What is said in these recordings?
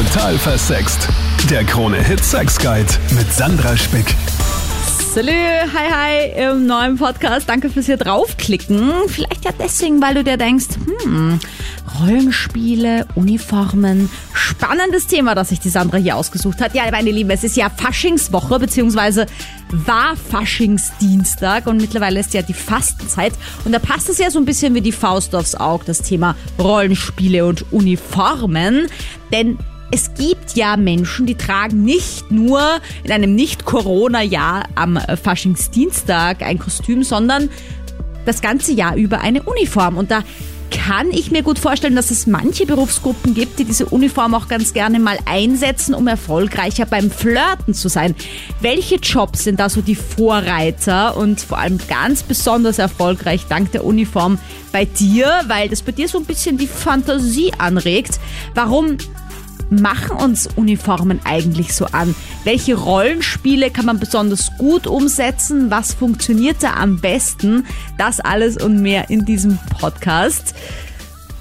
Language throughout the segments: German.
Total versext. Der Krone-Hit Sex Guide mit Sandra Spick. Salü, hi, hi im neuen Podcast. Danke fürs hier draufklicken. Vielleicht ja deswegen, weil du dir denkst, hm, Rollenspiele, Uniformen, spannendes Thema, das sich die Sandra hier ausgesucht hat. Ja, meine Lieben, es ist ja Faschingswoche, beziehungsweise war Faschingsdienstag und mittlerweile ist ja die Fastenzeit. Und da passt es ja so ein bisschen wie die Faust aufs Auge, das Thema Rollenspiele und Uniformen. Denn es gibt ja Menschen, die tragen nicht nur in einem Nicht-Corona-Jahr am Faschingsdienstag ein Kostüm, sondern das ganze Jahr über eine Uniform. Und da kann ich mir gut vorstellen, dass es manche Berufsgruppen gibt, die diese Uniform auch ganz gerne mal einsetzen, um erfolgreicher beim Flirten zu sein. Welche Jobs sind da so die Vorreiter und vor allem ganz besonders erfolgreich dank der Uniform bei dir, weil das bei dir so ein bisschen die Fantasie anregt? Warum machen uns Uniformen eigentlich so an? Welche Rollenspiele kann man besonders gut umsetzen? Was funktioniert da am besten? Das alles und mehr in diesem Podcast.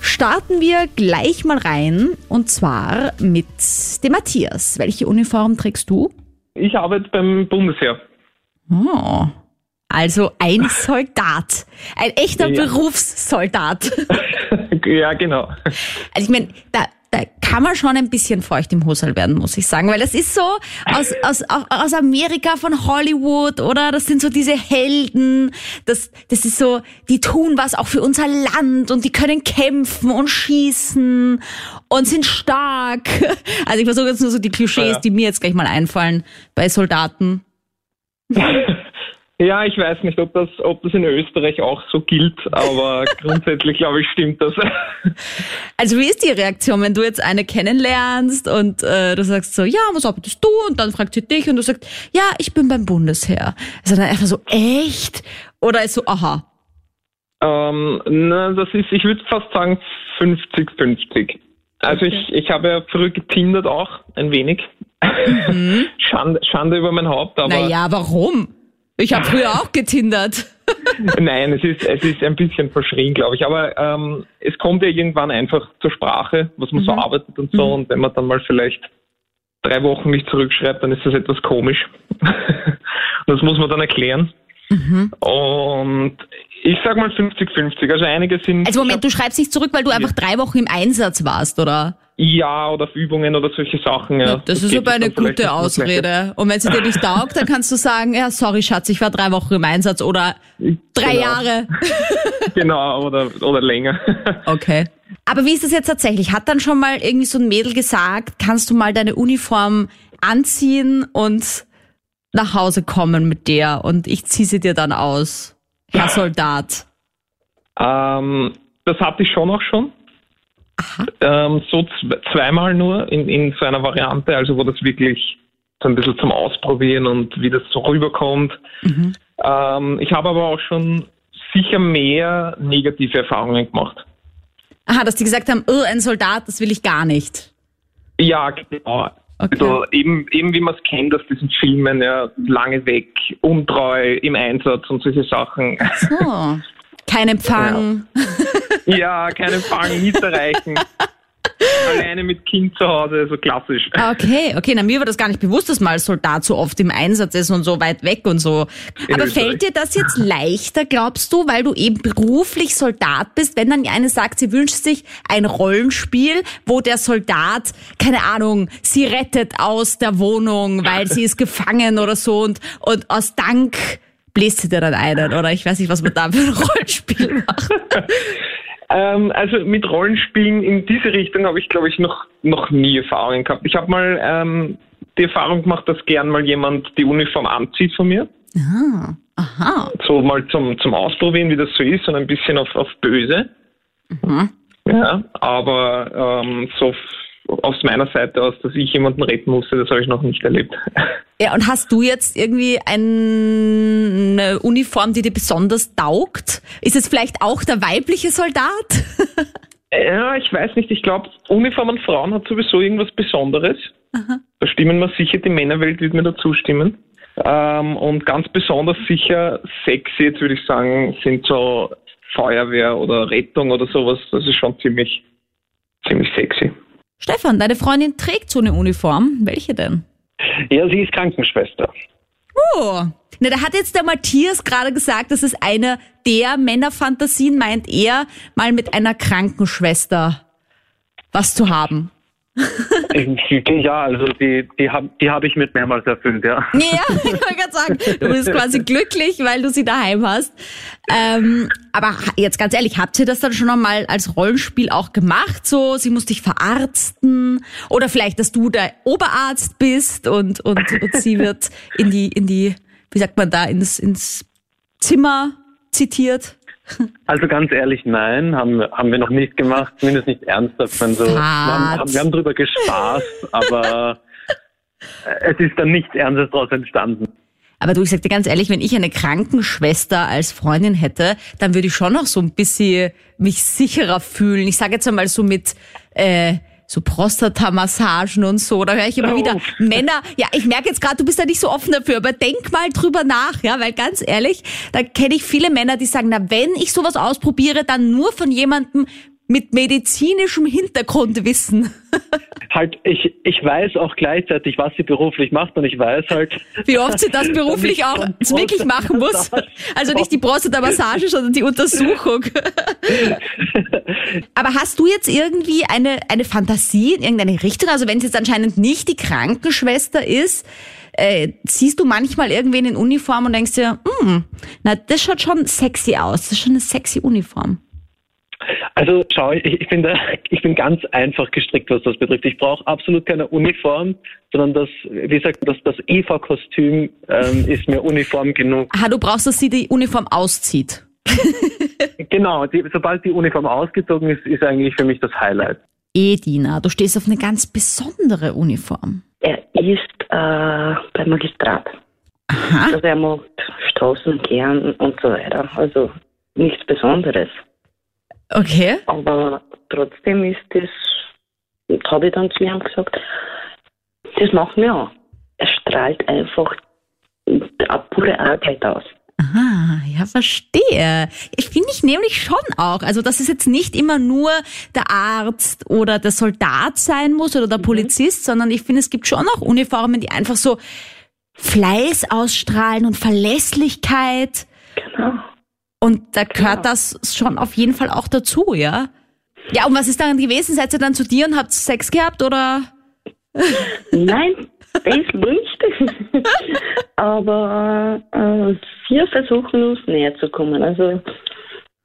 Starten wir gleich mal rein und zwar mit dem Matthias. Welche Uniform trägst du? Ich arbeite beim Bundesheer. Oh. Also ein Soldat. Ein echter Ja. Berufssoldat. ja, genau. Also ich meine, da, da kann man schon ein bisschen feucht im Hosel werden, muss ich sagen, weil das ist so aus, aus, au- aus Amerika von Hollywood, oder? Das sind so diese Helden, das, das ist so, die tun was auch für unser Land und die können kämpfen und schießen und sind stark. Also ich versuche jetzt nur so die Klischees, Ja. die mir jetzt gleich mal einfallen bei Soldaten. Ja, ich weiß nicht, ob das, ob das in Österreich auch so gilt, aber grundsätzlich glaube ich, stimmt das. Also wie ist die Reaktion, wenn du jetzt eine kennenlernst und äh, du sagst so, ja, was arbeitest du? Und dann fragt sie dich und du sagst, ja, ich bin beim Bundesheer. Also dann einfach so, echt? Oder ist so, aha. ähm, na, das ist, ich würde fast sagen 50-50. Also Okay. ich, ich habe ja früher getindert auch, ein wenig. Schande, Schande über mein Haupt, aber Naja, warum? Ich habe früher auch getindert. Nein, es ist, es ist ein bisschen verschrien, glaube ich. Aber ähm, es kommt ja irgendwann einfach zur Sprache, was man so arbeitet und so. Und wenn man dann mal vielleicht drei Wochen nicht zurückschreibt, dann ist das etwas komisch. das muss man dann erklären. Und ich sag mal 50-50. Also einige sind Also Moment, du schreibst nicht zurück, weil du einfach drei Wochen im Einsatz warst, oder? Ja oder auf Übungen oder solche Sachen. Ja. Das ist geht aber eine gute Ausrede. Und wenn sie dir nicht taugt, dann kannst du sagen, ja, sorry Schatz, ich war drei Wochen im Einsatz oder drei Genau. Jahre. Genau, oder, oder länger. Okay. Aber wie ist das jetzt tatsächlich? Hat dann schon mal irgendwie so ein Mädel gesagt, kannst du mal deine Uniform anziehen und nach Hause kommen mit der und ich ziehe sie dir dann aus, Herr Soldat? Ähm, das hatte ich schon auch schon. Ähm, so zw- zweimal nur in, in so einer Variante, also wo das wirklich so ein bisschen zum Ausprobieren und wie das so rüberkommt. Ähm, ich habe aber auch schon sicher mehr negative Erfahrungen gemacht. Aha, dass die gesagt haben, oh, ein Soldat, das will ich gar nicht. Ja, genau. Okay. Also eben, eben wie man es kennt aus diesen Filmen, ja, lange weg, untreu im Einsatz und solche Sachen. So. Kein Empfang. ja, keinen Empfang, nicht erreichen. Alleine mit Kind zu Hause, so klassisch. Okay, okay, na mir war das gar nicht bewusst, dass mal Soldat so oft im Einsatz ist und so weit weg und so. In Aber Österreich. fällt dir das jetzt leichter, glaubst du, weil du eben beruflich Soldat bist, wenn dann eine sagt, sie wünscht sich ein Rollenspiel, wo der Soldat, keine Ahnung, sie rettet aus der Wohnung, weil sie ist gefangen oder so und, und aus Dank bläst sie dir dann einen oder ich weiß nicht, was man da für ein Rollenspiel macht. Ähm, also mit Rollenspielen in diese Richtung habe ich, glaube ich, noch, noch nie Erfahrungen gehabt. Ich habe mal ähm, die Erfahrung gemacht, dass gern mal jemand die Uniform anzieht von mir. Ah, aha. So mal zum, zum Ausprobieren, wie das so ist und ein bisschen auf, auf böse. Mhm. Ja, aber ähm, so aus meiner Seite aus, dass ich jemanden retten musste, das habe ich noch nicht erlebt. Ja, und hast du jetzt irgendwie ein, eine Uniform, die dir besonders taugt? Ist es vielleicht auch der weibliche Soldat? Ja, ich weiß nicht. Ich glaube, Uniform an Frauen hat sowieso irgendwas Besonderes. Da stimmen mir sicher, die Männerwelt wird mir da zustimmen. Ähm, und ganz besonders sicher sexy, jetzt würde ich sagen, sind so Feuerwehr oder Rettung oder sowas. Das ist schon ziemlich, ziemlich sexy. Stefan, deine Freundin trägt so eine Uniform. Welche denn? Ja, sie ist Krankenschwester. Oh. Na, da hat jetzt der Matthias gerade gesagt, das ist eine der Männerfantasien, meint er, mal mit einer Krankenschwester was zu haben. Ja, also die, die habe die hab ich mit mehrmals erfüllt, ja. Ja, ich wollte gerade sagen, du bist quasi glücklich, weil du sie daheim hast. Ähm, aber jetzt ganz ehrlich, habt ihr das dann schon einmal als Rollenspiel auch gemacht? So, sie muss dich verarzten oder vielleicht, dass du der Oberarzt bist und, und, und sie wird in die, in die, wie sagt man da, ins, ins Zimmer zitiert? Also ganz ehrlich, nein, haben, haben wir noch nicht gemacht, zumindest nicht ernsthaft. Wenn so, wir, haben, wir haben drüber gespaßt, aber es ist dann nichts Ernstes daraus entstanden. Aber du, ich sag dir ganz ehrlich, wenn ich eine Krankenschwester als Freundin hätte, dann würde ich schon noch so ein bisschen mich sicherer fühlen. Ich sage jetzt einmal so mit äh, so Prostatamassagen und so. Da höre ich immer wieder Männer. Ja, ich merke jetzt gerade, du bist da nicht so offen dafür, aber denk mal drüber nach, ja, weil ganz ehrlich, da kenne ich viele Männer, die sagen, na, wenn ich sowas ausprobiere, dann nur von jemandem mit medizinischem Hintergrundwissen. Halt, ich, ich weiß auch gleichzeitig, was sie beruflich macht und ich weiß halt. Wie oft sie das beruflich auch wirklich machen muss. Also nicht die Prostata-Massage, sondern die Untersuchung. Aber hast du jetzt irgendwie eine, eine Fantasie in irgendeine Richtung? Also wenn es jetzt anscheinend nicht die Krankenschwester ist, äh, siehst du manchmal irgendwen in Uniform und denkst dir, hm, na, das schaut schon sexy aus. Das ist schon eine sexy Uniform. Also schau, ich, bin da, ich bin ganz einfach gestrickt, was das betrifft. Ich brauche absolut keine Uniform, sondern das, wie gesagt, das, das Eva-Kostüm ähm, ist mir Uniform genug. Ah, du brauchst, dass sie die Uniform auszieht. genau, die, sobald die Uniform ausgezogen ist, ist eigentlich für mich das Highlight. Edina, du stehst auf eine ganz besondere Uniform. Er ist äh, beim Magistrat. Aha. Also er macht Straßenkehren und so weiter. Also nichts Besonderes. Okay. Aber trotzdem ist das, habe ich dann zu ihm gesagt, das macht mir an. Es strahlt einfach eine pure Arbeit aus. Aha, ja, verstehe. Ich finde ich nämlich schon auch. Also, dass es jetzt nicht immer nur der Arzt oder der Soldat sein muss oder der mhm. Polizist, sondern ich finde, es gibt schon auch Uniformen, die einfach so Fleiß ausstrahlen und Verlässlichkeit. Genau. Und da gehört ja. das schon auf jeden Fall auch dazu, ja? Ja, und was ist dann gewesen? Seid ihr dann zu dir und habt Sex gehabt oder? Nein, das nicht. Aber äh, wir versuchen uns näher zu kommen. Also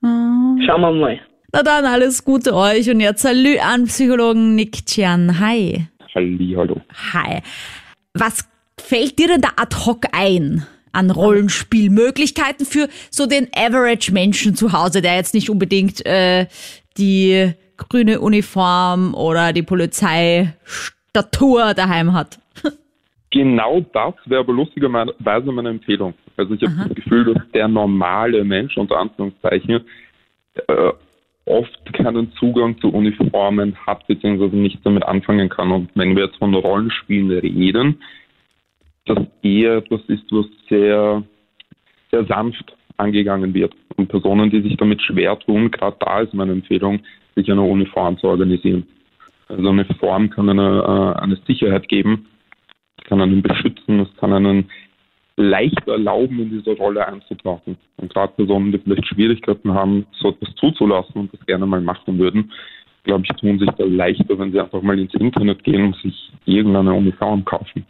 oh. schauen wir mal. Na dann, alles Gute euch und jetzt Salü an Psychologen Nick Chian. Hi. Halli, hallo. Hi. Was fällt dir denn da ad hoc ein? An Rollenspielmöglichkeiten für so den Average-Menschen zu Hause, der jetzt nicht unbedingt äh, die grüne Uniform oder die Polizeistatur daheim hat. Genau das wäre aber lustigerweise meine Empfehlung. Also ich habe das Gefühl, dass der normale Mensch unter Anführungszeichen äh, oft keinen Zugang zu Uniformen hat, beziehungsweise nichts damit anfangen kann. Und wenn wir jetzt von Rollenspielen reden, das eher etwas ist, was sehr, sehr sanft angegangen wird. Und Personen, die sich damit schwer tun, gerade da ist meine Empfehlung, sich eine Uniform zu organisieren. Also eine Form kann eine, äh, eine Sicherheit geben, kann einen beschützen, es kann einen leicht erlauben, in diese Rolle einzutauchen. Und gerade Personen, die vielleicht Schwierigkeiten haben, so etwas zuzulassen und das gerne mal machen würden, glaube ich, tun sich da leichter, wenn sie einfach mal ins Internet gehen und sich irgendeine Uniform kaufen.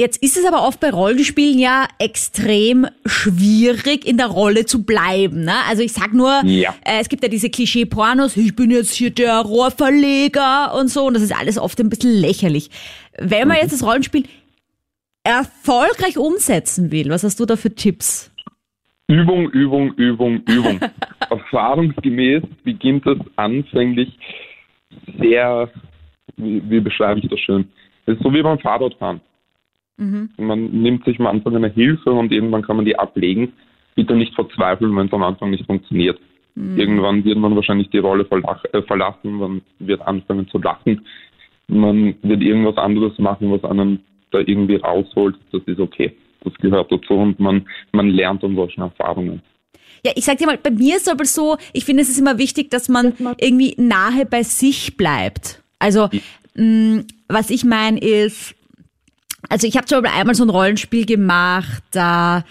Jetzt ist es aber oft bei Rollenspielen ja extrem schwierig, in der Rolle zu bleiben. Ne? Also ich sag nur, ja. äh, es gibt ja diese Klischee-Pornos, ich bin jetzt hier der Rohrverleger und so, und das ist alles oft ein bisschen lächerlich. Wenn man mhm. jetzt das Rollenspiel erfolgreich umsetzen will, was hast du da für Tipps? Übung, Übung, Übung, Übung. Erfahrungsgemäß beginnt es anfänglich sehr, wie, wie beschreibe ich das schön? Es ist so wie beim Fahrradfahren. Mhm. Man nimmt sich am Anfang eine Hilfe und irgendwann kann man die ablegen. Bitte nicht verzweifeln, wenn es am Anfang nicht funktioniert. Mhm. Irgendwann wird man wahrscheinlich die Rolle äh, verlassen, man wird anfangen zu lachen. Man wird irgendwas anderes machen, was einen da irgendwie rausholt. Das ist okay. Das gehört dazu und man, man lernt an solchen Erfahrungen. Ja, ich sag dir mal, bei mir ist es aber so, ich finde, es ist immer wichtig, dass man irgendwie nahe bei sich bleibt. Also mh, was ich meine ist, also ich habe zum Beispiel einmal so ein Rollenspiel gemacht, da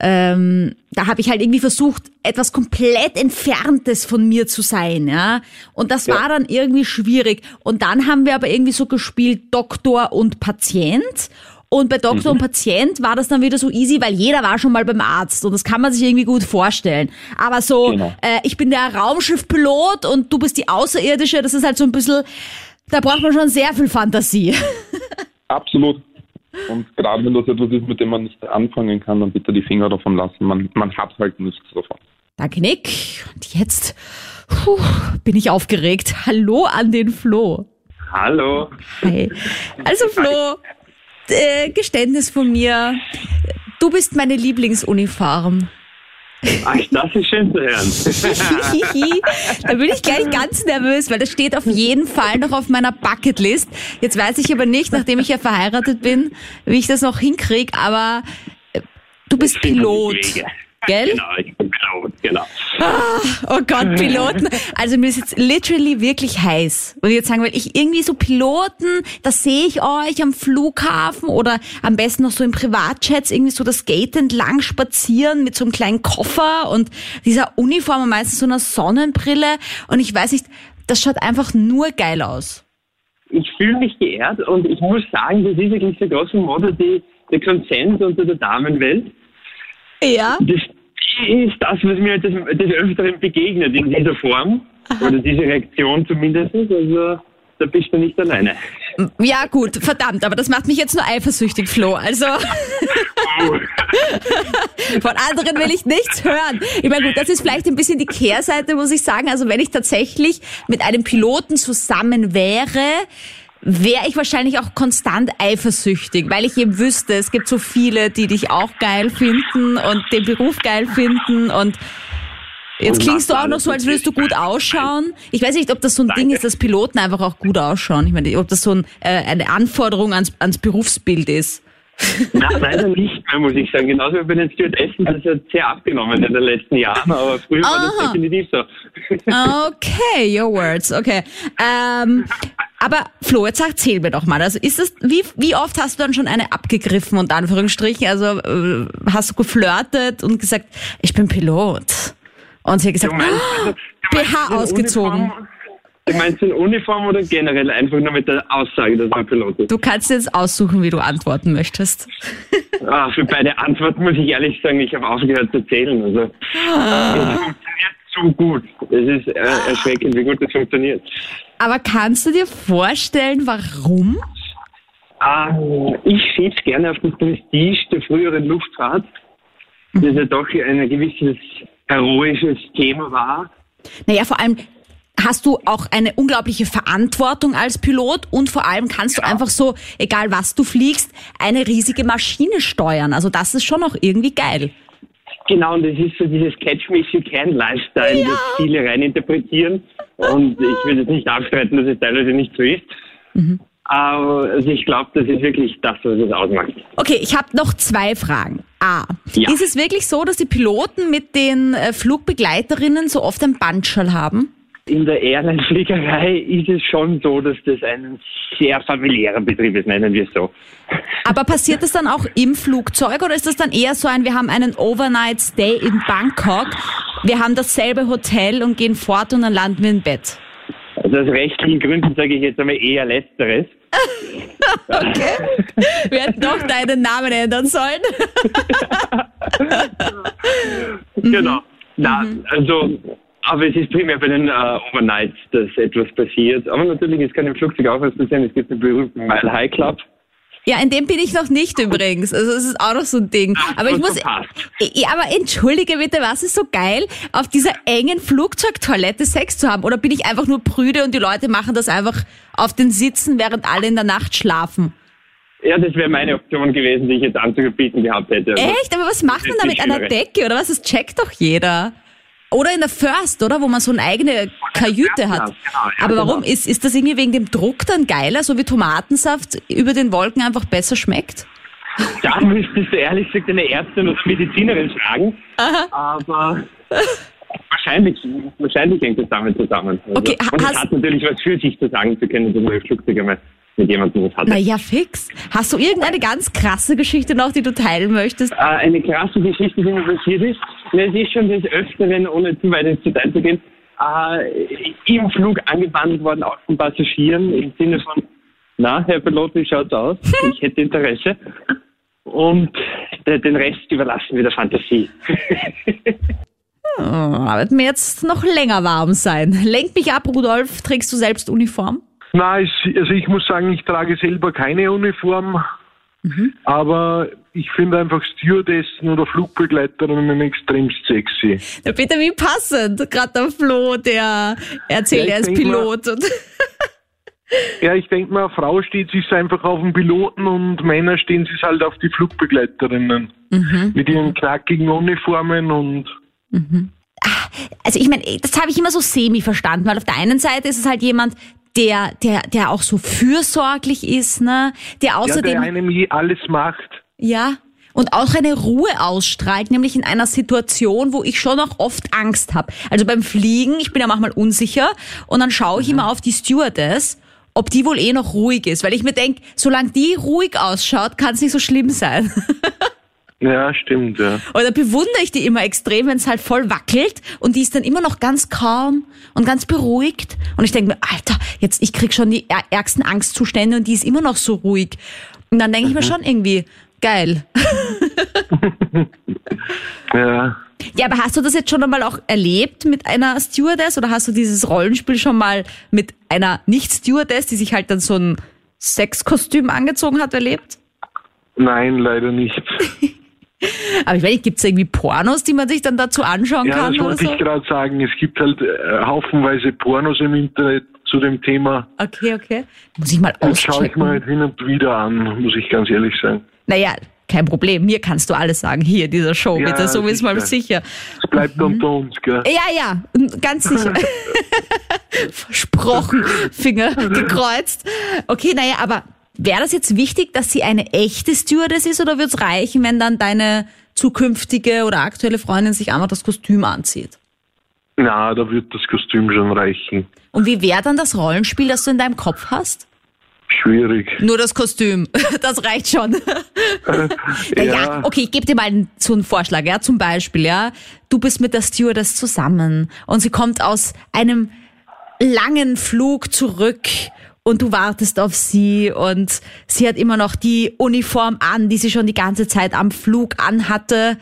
ähm, da habe ich halt irgendwie versucht, etwas komplett Entferntes von mir zu sein, ja. Und das Ja. war dann irgendwie schwierig. Und dann haben wir aber irgendwie so gespielt Doktor und Patient. Und bei Doktor und Patient war das dann wieder so easy, weil jeder war schon mal beim Arzt und das kann man sich irgendwie gut vorstellen. Aber so, Genau. äh, ich bin der Raumschiffpilot und du bist die Außerirdische, das ist halt so ein bisschen, da braucht man schon sehr viel Fantasie. Absolut. Und gerade wenn das etwas ist, mit dem man nicht anfangen kann, dann bitte die Finger davon lassen. Man, man hat halt nichts davon. Danke, Nick. Und jetzt puh, bin ich aufgeregt. Hallo an den Flo. Hallo. Hi. Also Flo, äh, Geständnis von mir. Du bist meine Lieblingsuniform. Ach, das ist schön zu hören. da bin ich gleich ganz nervös, weil das steht auf jeden Fall noch auf meiner Bucketlist. Jetzt weiß ich aber nicht, nachdem ich ja verheiratet bin, wie ich das noch hinkriege, aber äh, du bist Pilot. Gell? Genau, ich bin Pilot, genau. Oh Gott, Piloten. Also mir ist jetzt literally wirklich heiß. Und jetzt sagen, weil ich irgendwie so Piloten, da sehe ich euch am Flughafen oder am besten noch so im Privatjets irgendwie so das Gate entlang spazieren mit so einem kleinen Koffer und dieser Uniform und meistens so einer Sonnenbrille. Und ich weiß nicht, das schaut einfach nur geil aus. Ich fühle mich geehrt und ich muss sagen, das ist wirklich so grosso modo die, der Konsens unter der Damenwelt. Ja. Das ist das, was mir des, des Öfteren begegnet in dieser Form. Oder diese Reaktion zumindest. Also da bist du nicht alleine. Ja gut, verdammt, aber das macht mich jetzt nur eifersüchtig, Flo. Also von anderen will ich nichts hören. Ich meine, gut, das ist vielleicht ein bisschen die Kehrseite, muss ich sagen. Also wenn ich tatsächlich mit einem Piloten zusammen wäre, wäre ich wahrscheinlich auch konstant eifersüchtig, weil ich eben wüsste, es gibt so viele, die dich auch geil finden und den Beruf geil finden und Jetzt Und klingst du auch noch so, als würdest du gut ausschauen. Ich weiß nicht, ob das so ein Ding ist, dass Piloten einfach auch gut ausschauen. Ich meine, ob das so ein, äh, eine Anforderung ans, ans Berufsbild ist. Na, leider nicht mehr, muss ich sagen. Genauso wie bei den Stewardessen, das hat sehr abgenommen in den letzten Jahren, aber früher war Aha. das definitiv so. Okay, your words, okay. Ähm, aber Flo, jetzt erzähl mir doch mal. Also ist das, wie, wie oft hast du dann schon eine abgegriffen, unter Anführungsstrichen? Also äh, hast du geflirtet und gesagt, ich bin Pilot? Und sie hat gesagt, meinst, also, du meinst BH ausgezogen. Uniform, du meinst in Uniform oder generell einfach nur mit der Aussage, dass man Pilot ist? du kannst jetzt aussuchen, wie du antworten möchtest. Ah, für beide Antworten muss ich ehrlich sagen, ich habe aufgehört zu zählen. Also, es funktioniert zu gut. Es ist äh, erschreckend, wie gut das funktioniert. Aber kannst du dir vorstellen, warum? Ähm, ich schieb's gerne auf das Prestige der früheren Luftfahrt, das ja doch ein gewisses heroisches Thema war. Naja, vor allem hast du auch eine unglaubliche Verantwortung als Pilot und vor allem kannst du einfach so, egal was du fliegst, eine riesige Maschine steuern. Also das ist schon auch irgendwie geil. Genau, und das ist so dieses Catch Me If You Can Lifestyle, das viele reininterpretieren. Und ich will jetzt nicht abstreiten, dass es teilweise nicht so ist. Aber also ich glaube, das ist wirklich das, was es ausmacht. Okay, ich habe noch zwei Fragen. A. Ja. Ist es wirklich so, dass die Piloten mit den äh, Flugbegleiterinnen so oft ein Bandschall haben? In der Airline-Fliegerei ist es schon so, dass das ein sehr familiärer Betrieb ist, nennen wir es so. Aber passiert das dann auch im Flugzeug oder ist das dann eher so ein, wir haben einen Overnight Stay in Bangkok, wir haben dasselbe Hotel und gehen fort und dann landen wir im Bett? Also aus rechtlichen Gründen sage ich jetzt einmal eher Letzteres. Wir hätten doch deinen Namen ändern sollen. Genau. Na, also, aber es ist primär bei den äh, Overnights, dass etwas passiert. Aber natürlich, es kann im Flugzeug auch was passieren. Es gibt den berühmten Mile High Club. Ja, in dem bin ich noch nicht übrigens. Also es ist auch noch so ein Ding. Aber ich muss. Ja, aber entschuldige bitte, was ist so geil, auf dieser engen Flugzeugtoilette Sex zu haben? Oder bin ich einfach nur prüde und die Leute machen das einfach auf den Sitzen, während alle in der Nacht schlafen? Ja, das wäre meine Option gewesen, die ich jetzt anzubieten gehabt hätte. Echt? Aber was macht man da mit einer. Decke? Oder was? Das checkt doch jeder. Oder in der First, oder? Wo man so eine eigene Kajüte hat. Genau, ja, Aber warum? genau. Ist, ist das irgendwie wegen dem Druck dann geiler, so wie Tomatensaft über den Wolken einfach besser schmeckt? Da müsstest du ehrlich gesagt eine Ärztin oder Medizinerin fragen. Aber wahrscheinlich, wahrscheinlich hängt das damit zusammen. Also, Okay, und es hat natürlich was für sich zu sagen zu können, dass man Flugzeug einmal mit jemandem was hatte. Naja, fix. Hast du irgendeine ganz krasse Geschichte noch, die du teilen möchtest? Äh, eine krasse Geschichte, die mir passiert ist. Es ist schon des Öfteren, ohne zu weit ins Detail zu gehen, äh, im Flug angebandelt worden, auch von Passagieren, im Sinne von, na, Herr Pilot, wie schaut's aus? Ich hätte Interesse. Und äh, den Rest überlassen wir der Fantasie. Oh, aber wird mir jetzt noch länger warm sein. Lenk mich ab, Rudolf. Trägst du selbst Uniform? Na, es, also ich muss sagen, ich trage selber keine Uniform, aber ich finde einfach Stewardessen oder Flugbegleiterinnen extremst sexy. Ja, bitte, wie passend. Gerade der Flo, der erzählt, Ja, er ist mal- Pilot. Und Ja, ich denke mal, Frau steht sich einfach auf den Piloten und Männer stehen sich halt auf die Flugbegleiterinnen. Mit ihren knackigen Uniformen und also ich meine, das habe ich immer so semi verstanden, weil auf der einen Seite ist es halt jemand, der, der, der auch so fürsorglich ist, ne? Der ja, außerdem, der einem alles macht. ja, und auch eine Ruhe ausstrahlt, nämlich in einer Situation, wo ich schon auch oft Angst habe. Also beim Fliegen, ich bin ja manchmal unsicher und dann schaue ich immer auf die Stewardess, ob die wohl eh noch ruhig ist, weil ich mir denke, solange die ruhig ausschaut, kann es nicht so schlimm sein. Ja, stimmt, ja. Da bewundere ich die immer extrem, wenn es halt voll wackelt und die ist dann immer noch ganz calm und ganz beruhigt. Und ich denke mir, Alter, jetzt ich krieg schon die är- ärgsten Angstzustände und die ist immer noch so ruhig. Und dann denke ich mir schon irgendwie, geil. Ja. Ja, aber hast du das jetzt schon einmal auch erlebt mit einer Stewardess oder hast du dieses Rollenspiel schon mal mit einer Nicht-Stewardess, die sich halt dann so ein Sexkostüm angezogen hat, erlebt? Nein, leider nicht. Aber ich weiß nicht, gibt es irgendwie Pornos, die man sich dann dazu anschauen Ja, kann das oder wollte so? ich gerade sagen. Es gibt halt äh, haufenweise Pornos im Internet zu dem Thema. Okay, okay. Muss ich mal Das schaue ich mir auschecken. halt hin und wieder an, muss ich ganz ehrlich sagen. Naja, kein Problem. Mir kannst du alles sagen. Hier, dieser Show, Ja, bitte. So ist mal sicher. Es bleibt unter uns, gell? Ja, ja, ganz sicher. Versprochen. Finger gekreuzt. Okay, naja, aber wäre das jetzt wichtig, dass sie eine echte Stewardess ist oder würde es reichen, wenn dann deine zukünftige oder aktuelle Freundin sich einfach das Kostüm anzieht? Na, da wird das Kostüm schon reichen. Und wie wäre dann das Rollenspiel, das du in deinem Kopf hast? Schwierig. Nur das Kostüm. Das reicht schon. Naja, Ja. okay, ich gebe dir mal einen, so einen Vorschlag, ja, zum Beispiel, ja. Du bist mit der Stewardess zusammen und sie kommt aus einem langen Flug zurück und du wartest auf sie und sie hat immer noch die Uniform an, die sie schon die ganze Zeit am Flug anhatte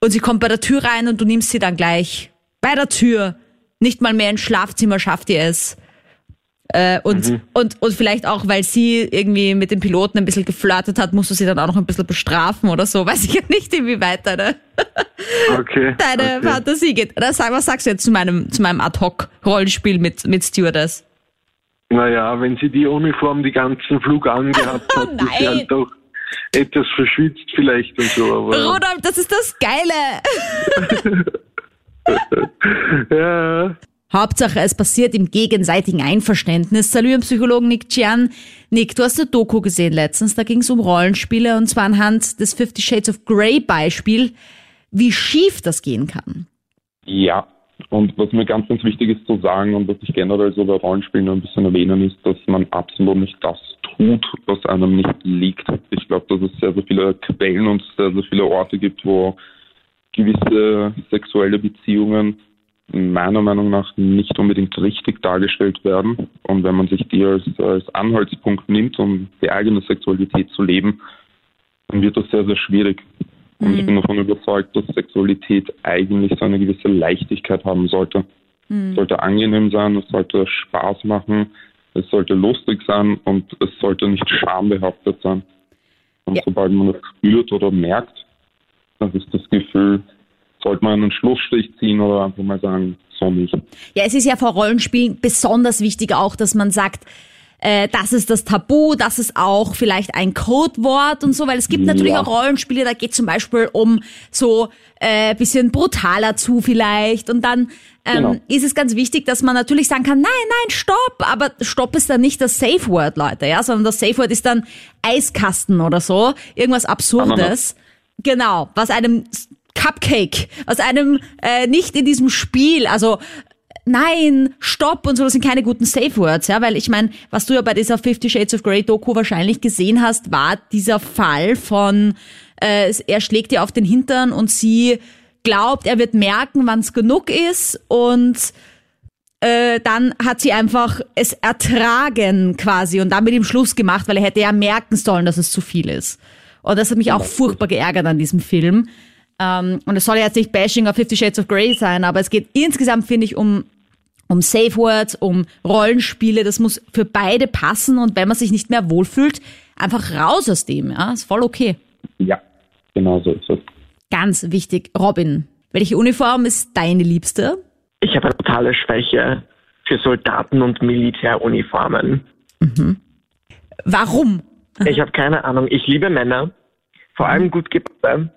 und sie kommt bei der Tür rein und du nimmst sie dann gleich bei der Tür. Nicht mal mehr ins Schlafzimmer schafft ihr es. Äh, und, und, und vielleicht auch, weil sie irgendwie mit dem Piloten ein bisschen geflirtet hat, musst du sie dann auch noch ein bisschen bestrafen oder so. Weiß ich ja nicht, inwieweit deine, Okay. deine okay. Fantasie geht. Oder sag, was sagst du jetzt zu meinem, zu meinem Ad-Hoc-Rollenspiel mit, mit Stewardess? Naja, wenn sie die Uniform die ganzen Flug angehabt hat, ist sie Nein. halt doch etwas verschwitzt vielleicht und so, aber Rudolf, das ist das Geile! ja, Hauptsache, es passiert im gegenseitigen Einverständnis. Salut am Psychologen Nick Cian. Nick, du hast eine Doku gesehen letztens, da ging es um Rollenspiele und zwar anhand des Fifty Shades of Grey Beispiel, wie schief das gehen kann. Ja, und was mir ganz, ganz wichtig ist zu sagen und was ich generell so bei Rollenspielen ein bisschen erwähnen, ist, dass man absolut nicht das tut, was einem nicht liegt. Ich glaube, dass es sehr, sehr viele Quellen und sehr, sehr viele Orte gibt, wo gewisse sexuelle Beziehungen meiner Meinung nach nicht unbedingt richtig dargestellt werden. Und wenn man sich die als, als Anhaltspunkt nimmt, um die eigene Sexualität zu leben, dann wird das sehr, sehr schwierig. Und ich bin davon überzeugt, dass Sexualität eigentlich so eine gewisse Leichtigkeit haben sollte. Es sollte angenehm sein, es sollte Spaß machen, es sollte lustig sein und es sollte nicht schambehaftet sein. Und Ja. sobald man das spürt oder merkt, dann ist das Gefühl, sollte man einen Schlussstrich ziehen oder einfach mal sagen, so nicht. Ja, es ist ja vor Rollenspielen besonders wichtig auch, dass man sagt, äh, das ist das Tabu, das ist auch vielleicht ein Codewort und so, weil es gibt natürlich Ja. auch Rollenspiele, da geht zum Beispiel um so äh, bisschen brutaler zu vielleicht und dann ähm, Genau. ist es ganz wichtig, dass man natürlich sagen kann, nein, nein, stopp, aber stopp ist dann nicht das Safe Word, Leute, ja, sondern das Safe Word ist dann Eiskasten oder so, irgendwas Absurdes. Genau, was einem Cupcake, was einem äh, nicht in diesem Spiel, also nein, stopp und so, das sind keine guten Safe Words, ja, weil ich meine, was du ja bei dieser Fifty Shades of Grey Doku wahrscheinlich gesehen hast, war dieser Fall von, äh, er schlägt ihr auf den Hintern und sie glaubt, er wird merken, wann es genug ist und äh, dann hat sie einfach es ertragen quasi und dann mit ihm Schluss gemacht, weil er hätte ja merken sollen, dass es zu viel ist. Und das hat mich auch furchtbar geärgert an diesem Film. Ähm, und es soll jetzt nicht Bashing of Fifty Shades of Grey sein, aber es geht insgesamt, finde ich, um, um Safe Words, um Rollenspiele. Das muss für beide passen und wenn man sich nicht mehr wohlfühlt, einfach raus aus dem. Ja, ist voll okay. Ja, genau so ist es. Ganz wichtig. Robin, welche Uniform ist deine Liebste? Ich habe eine totale Schwäche für Soldaten und Militäruniformen. Warum? Ich habe keine Ahnung. Ich liebe Männer, vor allem gut gebaute,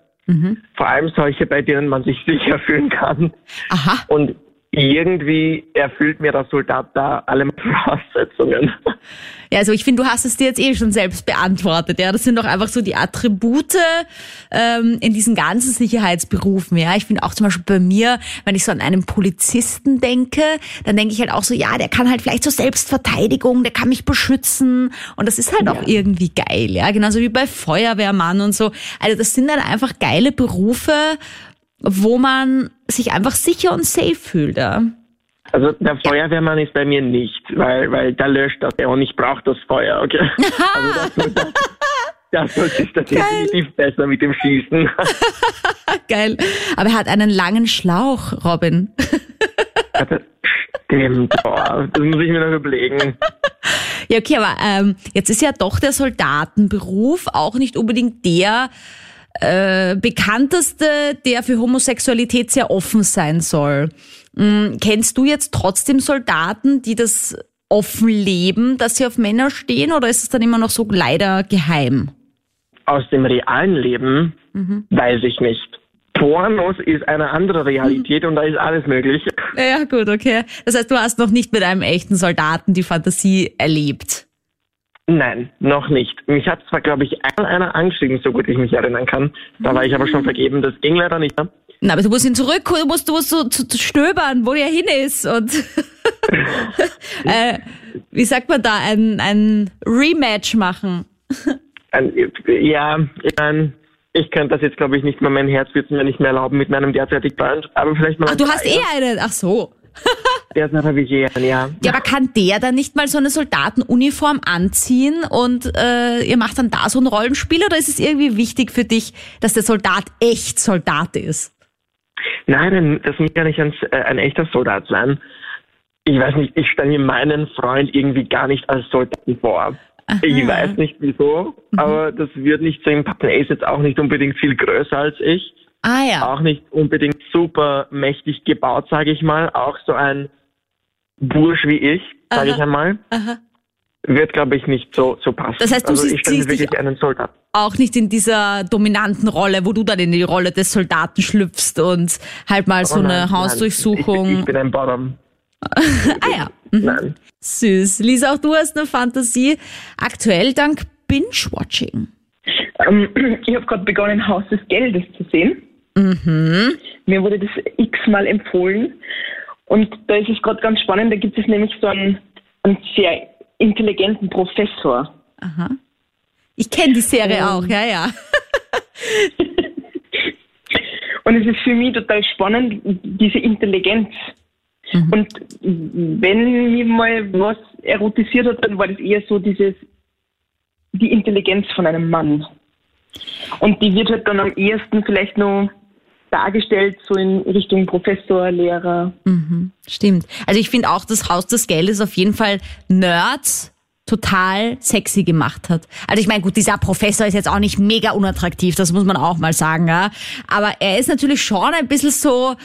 vor allem solche, bei denen man sich sicher fühlen kann. Aha. Und irgendwie erfüllt mir der Soldat da alle Voraussetzungen. Ja, also ich finde, du hast es dir jetzt eh schon selbst beantwortet. Ja, das sind doch einfach so die Attribute ähm, in diesen ganzen Sicherheitsberufen. Ja, ich finde auch zum Beispiel bei mir, wenn ich so an einen Polizisten denke, dann denke ich halt auch so, ja, der kann halt vielleicht so Selbstverteidigung, der kann mich beschützen und das ist halt auch irgendwie geil. Ja, genauso wie bei Feuerwehrmann und so. Also das sind dann einfach geile Berufe, wo man sich einfach sicher und safe fühlt. Ja. Also der Feuerwehrmann ist bei mir nicht, weil, weil da löscht das und ich brauche das Feuer, okay? Also das, das, sollte ich definitiv besser mit dem Schießen. Geil. Aber er hat einen langen Schlauch, Robin. Stimmt, boah, das muss ich mir noch überlegen. Ja, okay, aber ähm, jetzt ist ja doch der Soldatenberuf auch nicht unbedingt der äh, bekannteste, der für Homosexualität sehr offen sein soll. Mm, kennst du jetzt trotzdem Soldaten, die das offen leben, dass sie auf Männer stehen, oder ist es dann immer noch so leider geheim? Aus dem realen Leben weiß ich nicht. Pornos ist eine andere Realität und da ist alles möglich. Ja, gut, okay. Das heißt, du hast noch nicht mit einem echten Soldaten die Fantasie erlebt. Nein, noch nicht. Mich hat zwar, glaube ich, einmal einer angeschrieben, so gut ich mich erinnern kann. Da war ich aber schon vergeben. Das ging leider nicht. ne? Na, aber du musst ihn zurück, du musst, du musst so zu, zu stöbern, wo er hin ist und äh, wie sagt man da, ein, ein Rematch machen. Ein, ja, ich mein, ich könnte das jetzt, glaube ich, nicht mehr. Mein Herz wird es mir nicht mehr erlauben mit meinem derzeitigen Freund. Aber vielleicht mal. Ach, du hast eh einen, ach so. Habe ich eh einen, ja. Ja, aber kann der dann nicht mal so eine Soldatenuniform anziehen und äh, ihr macht dann da so ein Rollenspiel oder ist es irgendwie wichtig für dich, dass der Soldat echt Soldat ist? Nein, das muss ja nicht ein, äh, ein echter Soldat sein. Ich weiß nicht, ich stelle mir meinen Freund irgendwie gar nicht als Soldaten vor. Ich weiß nicht wieso, aber das wird nicht passen. Er ist jetzt auch nicht unbedingt viel größer als ich. Ah ja. Auch nicht unbedingt super mächtig gebaut, sage ich mal. Auch so ein Bursch wie ich, sage ich einmal. Aha. Wird, glaube ich, nicht so, so passen. Das heißt, du also siehst- siehst dich- wirklich einen Soldat. Auch nicht in dieser dominanten Rolle, wo du dann in die Rolle des Soldaten schlüpfst und halt mal so Aber eine nein, nein, Hausdurchsuchung. Ich, ich bin ein Bottom. ah ja. Mhm. Nein. Süß. Lisa, auch du hast eine Fantasie. Aktuell dank Binge-Watching. Ähm, ich habe gerade begonnen, Haus des Geldes zu sehen. Mir wurde das x-mal empfohlen. Und da ist es gerade ganz spannend, da gibt es nämlich so einen, einen sehr intelligenten Professor. Aha. Ich kenne die Serie auch, ja, ja. Und es ist für mich total spannend, diese Intelligenz. Und wenn mir mal was erotisiert hat, dann war das eher so dieses, die Intelligenz von einem Mann. Und die wird halt dann am ehesten vielleicht noch dargestellt, so in Richtung Professor, Lehrer. Stimmt. Also ich finde auch, das Haus des Geldes auf jeden Fall Nerds total sexy gemacht hat. Also ich meine, gut, dieser Professor ist jetzt auch nicht mega unattraktiv, das muss man auch mal sagen, ja. Aber er ist natürlich schon ein bisschen so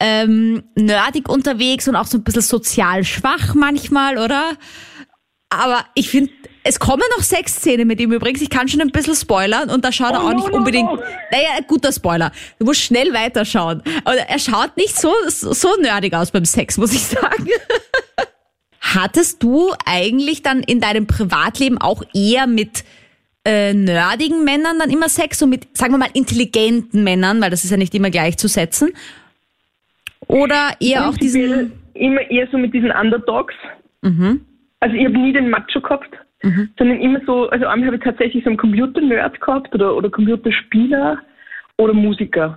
ähm, nerdig unterwegs und auch so ein bisschen sozial schwach manchmal, oder? Aber ich finde, es kommen noch Sexszenen mit ihm übrigens. Ich kann schon ein bisschen spoilern und da schaut er auch nicht unbedingt. Naja, ein guter Spoiler. Du musst schnell weiterschauen. Aber er schaut nicht so, so, so nerdig aus beim Sex, muss ich sagen. Hattest du eigentlich dann in deinem Privatleben auch eher mit äh, nerdigen Männern dann immer Sex und mit, sagen wir mal, intelligenten Männern, weil das ist ja nicht immer gleichzusetzen? Oder eher auch diesen. immer eher so mit diesen Underdogs. Mhm. Also ich habe nie den Macho gehabt, Mhm. sondern immer so, also einmal habe ich tatsächlich so einen Computer-Nerd gehabt oder, oder Computerspieler oder Musiker.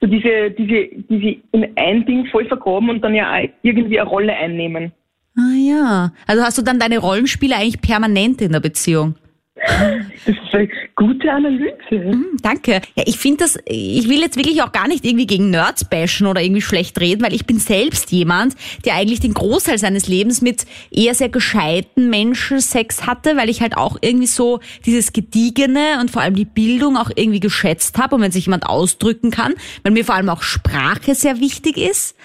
So diese, diese, diese in ein Ding voll vergraben und dann ja irgendwie eine Rolle einnehmen. Ah ja. Also hast du dann deine Rollenspiele eigentlich permanent in der Beziehung? Das ist eine gute Analyse. Hm, Danke. Ja, ich finde das, ich will jetzt wirklich auch gar nicht irgendwie gegen Nerds bashen oder irgendwie schlecht reden, weil ich bin selbst jemand, der eigentlich den Großteil seines Lebens mit eher sehr gescheiten Menschen Sex hatte, weil ich halt auch irgendwie so dieses Gediegene und vor allem die Bildung auch irgendwie geschätzt habe und wenn sich jemand ausdrücken kann, weil mir vor allem auch Sprache sehr wichtig ist.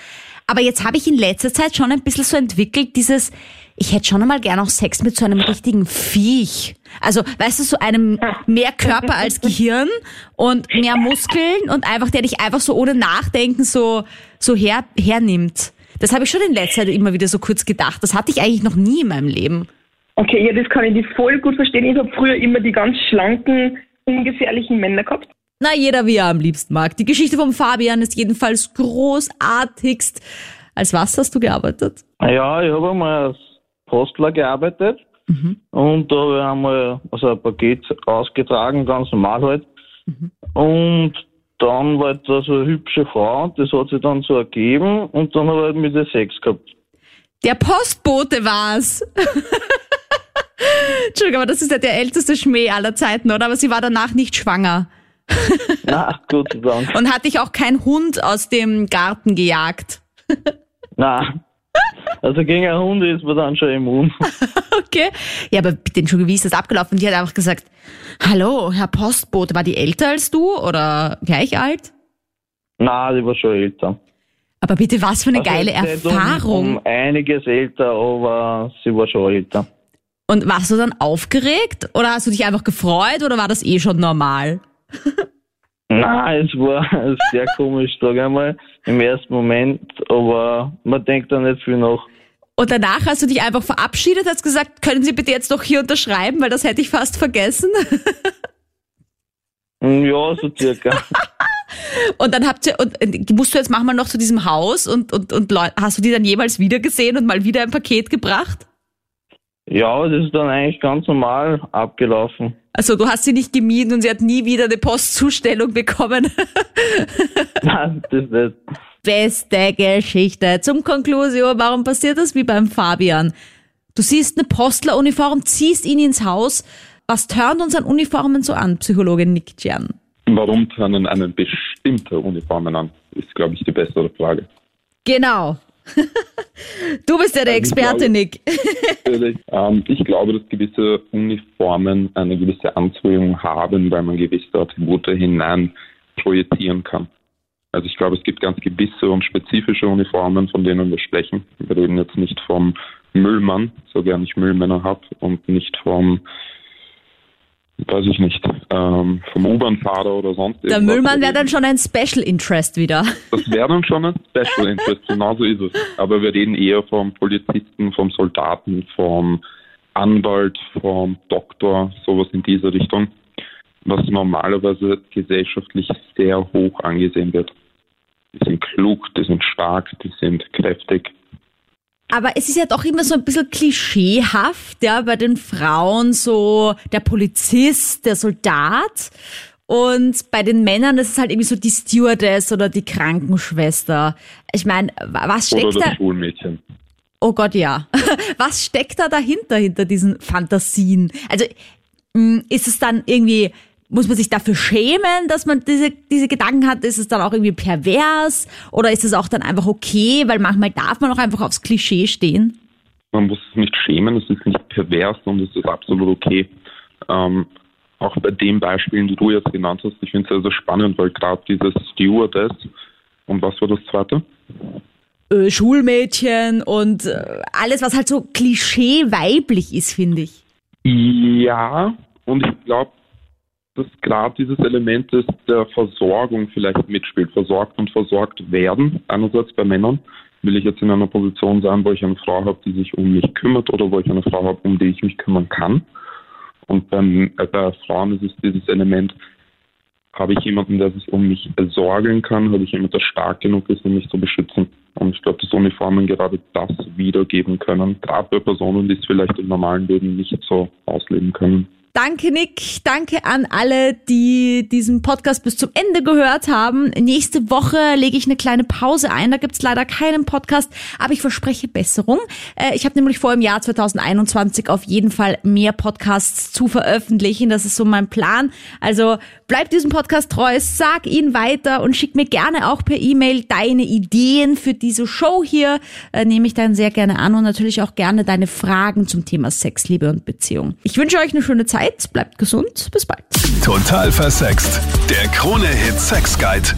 Aber jetzt habe ich in letzter Zeit schon ein bisschen so entwickelt, dieses, ich hätte schon einmal gern auch Sex mit so einem richtigen Viech. Also, weißt du, so einem mehr Körper als Gehirn und mehr Muskeln und einfach, der dich einfach so ohne Nachdenken so, so her, hernimmt. Das habe ich schon in letzter Zeit immer wieder so kurz gedacht. Das hatte ich eigentlich noch nie in meinem Leben. Okay, ja, das kann ich dir voll gut verstehen. Ich habe früher immer die ganz schlanken, ungefährlichen Männer gehabt. Na, jeder wie er am liebsten mag. Die Geschichte vom Fabian ist jedenfalls großartigst. Als was hast du gearbeitet? Ja, ich habe einmal als Postler gearbeitet und da habe ich einmal also ein Paket ausgetragen, ganz normal halt. Und dann war da so eine hübsche Frau das hat sich dann so ergeben und dann habe ich halt mit ihr Sex gehabt. Der Postbote war's. Entschuldigung, aber das ist ja der älteste Schmäh aller Zeiten, oder? Aber sie war danach nicht schwanger Na, Gott sei Dank. und hat dich auch kein Hund aus dem Garten gejagt. Na. Also gegen einen Hund ist man dann schon immun. Okay. Ja, aber bitte, Entschuldigung, wie ist das abgelaufen? Die hat einfach gesagt, hallo, Herr Postbote, war die älter als du oder gleich alt? Na, die war schon älter. Aber bitte, was für eine Also geile Erfahrung. Um, um einiges älter, aber sie war schon älter. Und warst du dann aufgeregt oder hast du dich einfach gefreut oder war das eh schon normal? Na, es war sehr komisch, sag ich mal, im ersten Moment, aber man denkt da nicht viel nach. Und danach hast du dich einfach verabschiedet, hast gesagt, können Sie bitte jetzt doch hier unterschreiben, weil das hätte ich fast vergessen. Hm, Ja, so circa. Und dann habt ihr, und äh, musst du jetzt manchmal noch zu diesem Haus und, und, und hast du die dann jemals wieder gesehen und mal wieder ein Paket gebracht? Ja, das ist dann eigentlich ganz normal abgelaufen. Also du hast sie nicht gemieden und sie hat nie wieder eine Postzustellung bekommen. Nein, das nicht. Beste Geschichte. Zum Conclusio, warum passiert das wie beim Fabian? Du siehst eine Postleruniform, ziehst ihn ins Haus. Was turnt uns an Uniformen so an, Psychologe Nick Jan? Warum turnen einen bestimmte Uniformen an, ist, glaube ich, die bessere Frage. Genau. Du bist ja der Experte, Nick. Natürlich. Ähm, ich glaube, dass gewisse Uniformen eine gewisse Anziehung haben, weil man gewisse Attribute hinein projizieren kann. Also ich glaube, es gibt ganz gewisse und spezifische Uniformen, von denen wir sprechen. Wir reden jetzt nicht vom Müllmann, so gern ich Müllmänner habe, und nicht vom, weiß ich nicht, ähm, vom U-Bahn-Fahrer oder sonst Der irgendwas. Müllmann wäre dann schon ein Special Interest wieder. Das wäre dann schon ein Special Interest, genauso ist es. Aber wir reden eher vom Polizisten, vom Soldaten, vom Anwalt, vom Doktor, sowas in dieser Richtung, was normalerweise gesellschaftlich sehr hoch angesehen wird. Die sind klug, die sind stark, die sind kräftig. Aber es ist ja doch immer so ein bisschen klischeehaft, ja, bei den Frauen so der Polizist, der Soldat. Und bei den Männern ist es halt irgendwie so die Stewardess oder die Krankenschwester. Ich meine, was Oder steckt da? das Schulmädchen. Oh Gott, ja. Was steckt da dahinter, hinter diesen Fantasien? Also, mh, ist es dann irgendwie, muss man sich dafür schämen, dass man diese, diese Gedanken hat? Ist es dann auch irgendwie pervers? Oder ist es auch dann einfach okay? Weil manchmal darf man auch einfach aufs Klischee stehen. Man muss sich nicht schämen, es ist nicht pervers und es ist absolut okay. Ähm, auch bei den Beispielen, die du jetzt genannt hast, ich finde es sehr, sehr spannend, weil gerade dieses Stewardess und was war das zweite? Äh, Schulmädchen und äh, alles, was halt so Klischee weiblich ist, finde ich. Ja, und ich glaube, dass gerade dieses Element des, der Versorgung vielleicht mitspielt. Versorgt und versorgt werden. Einerseits bei Männern will ich jetzt in einer Position sein, wo ich eine Frau habe, die sich um mich kümmert oder wo ich eine Frau habe, um die ich mich kümmern kann. Und beim, äh, bei Frauen ist es dieses Element, habe ich jemanden, der sich um mich sorgen kann, habe ich jemanden, der stark genug ist, um mich zu beschützen. Und ich glaube, dass Uniformen gerade das wiedergeben können, gerade bei Personen, die es vielleicht im normalen Leben nicht so ausleben können. Danke, Nick. Danke an alle, die diesen Podcast bis zum Ende gehört haben. Nächste Woche lege ich eine kleine Pause ein. Da gibt's leider keinen Podcast, aber ich verspreche Besserung. Äh, ich habe nämlich vor, im Jahr 2021 auf jeden Fall mehr Podcasts zu veröffentlichen. Das ist so mein Plan. Also bleib diesem Podcast treu, sag ihn weiter und schick mir gerne auch per E-Mail deine Ideen für diese Show hier. Äh, nehme ich dann sehr gerne an und natürlich auch gerne deine Fragen zum Thema Sex, Liebe und Beziehung. Ich wünsche euch eine schöne Zeit. Zeit, bleibt gesund, bis bald. Total versext. Der Krone-Hit Sex Guide.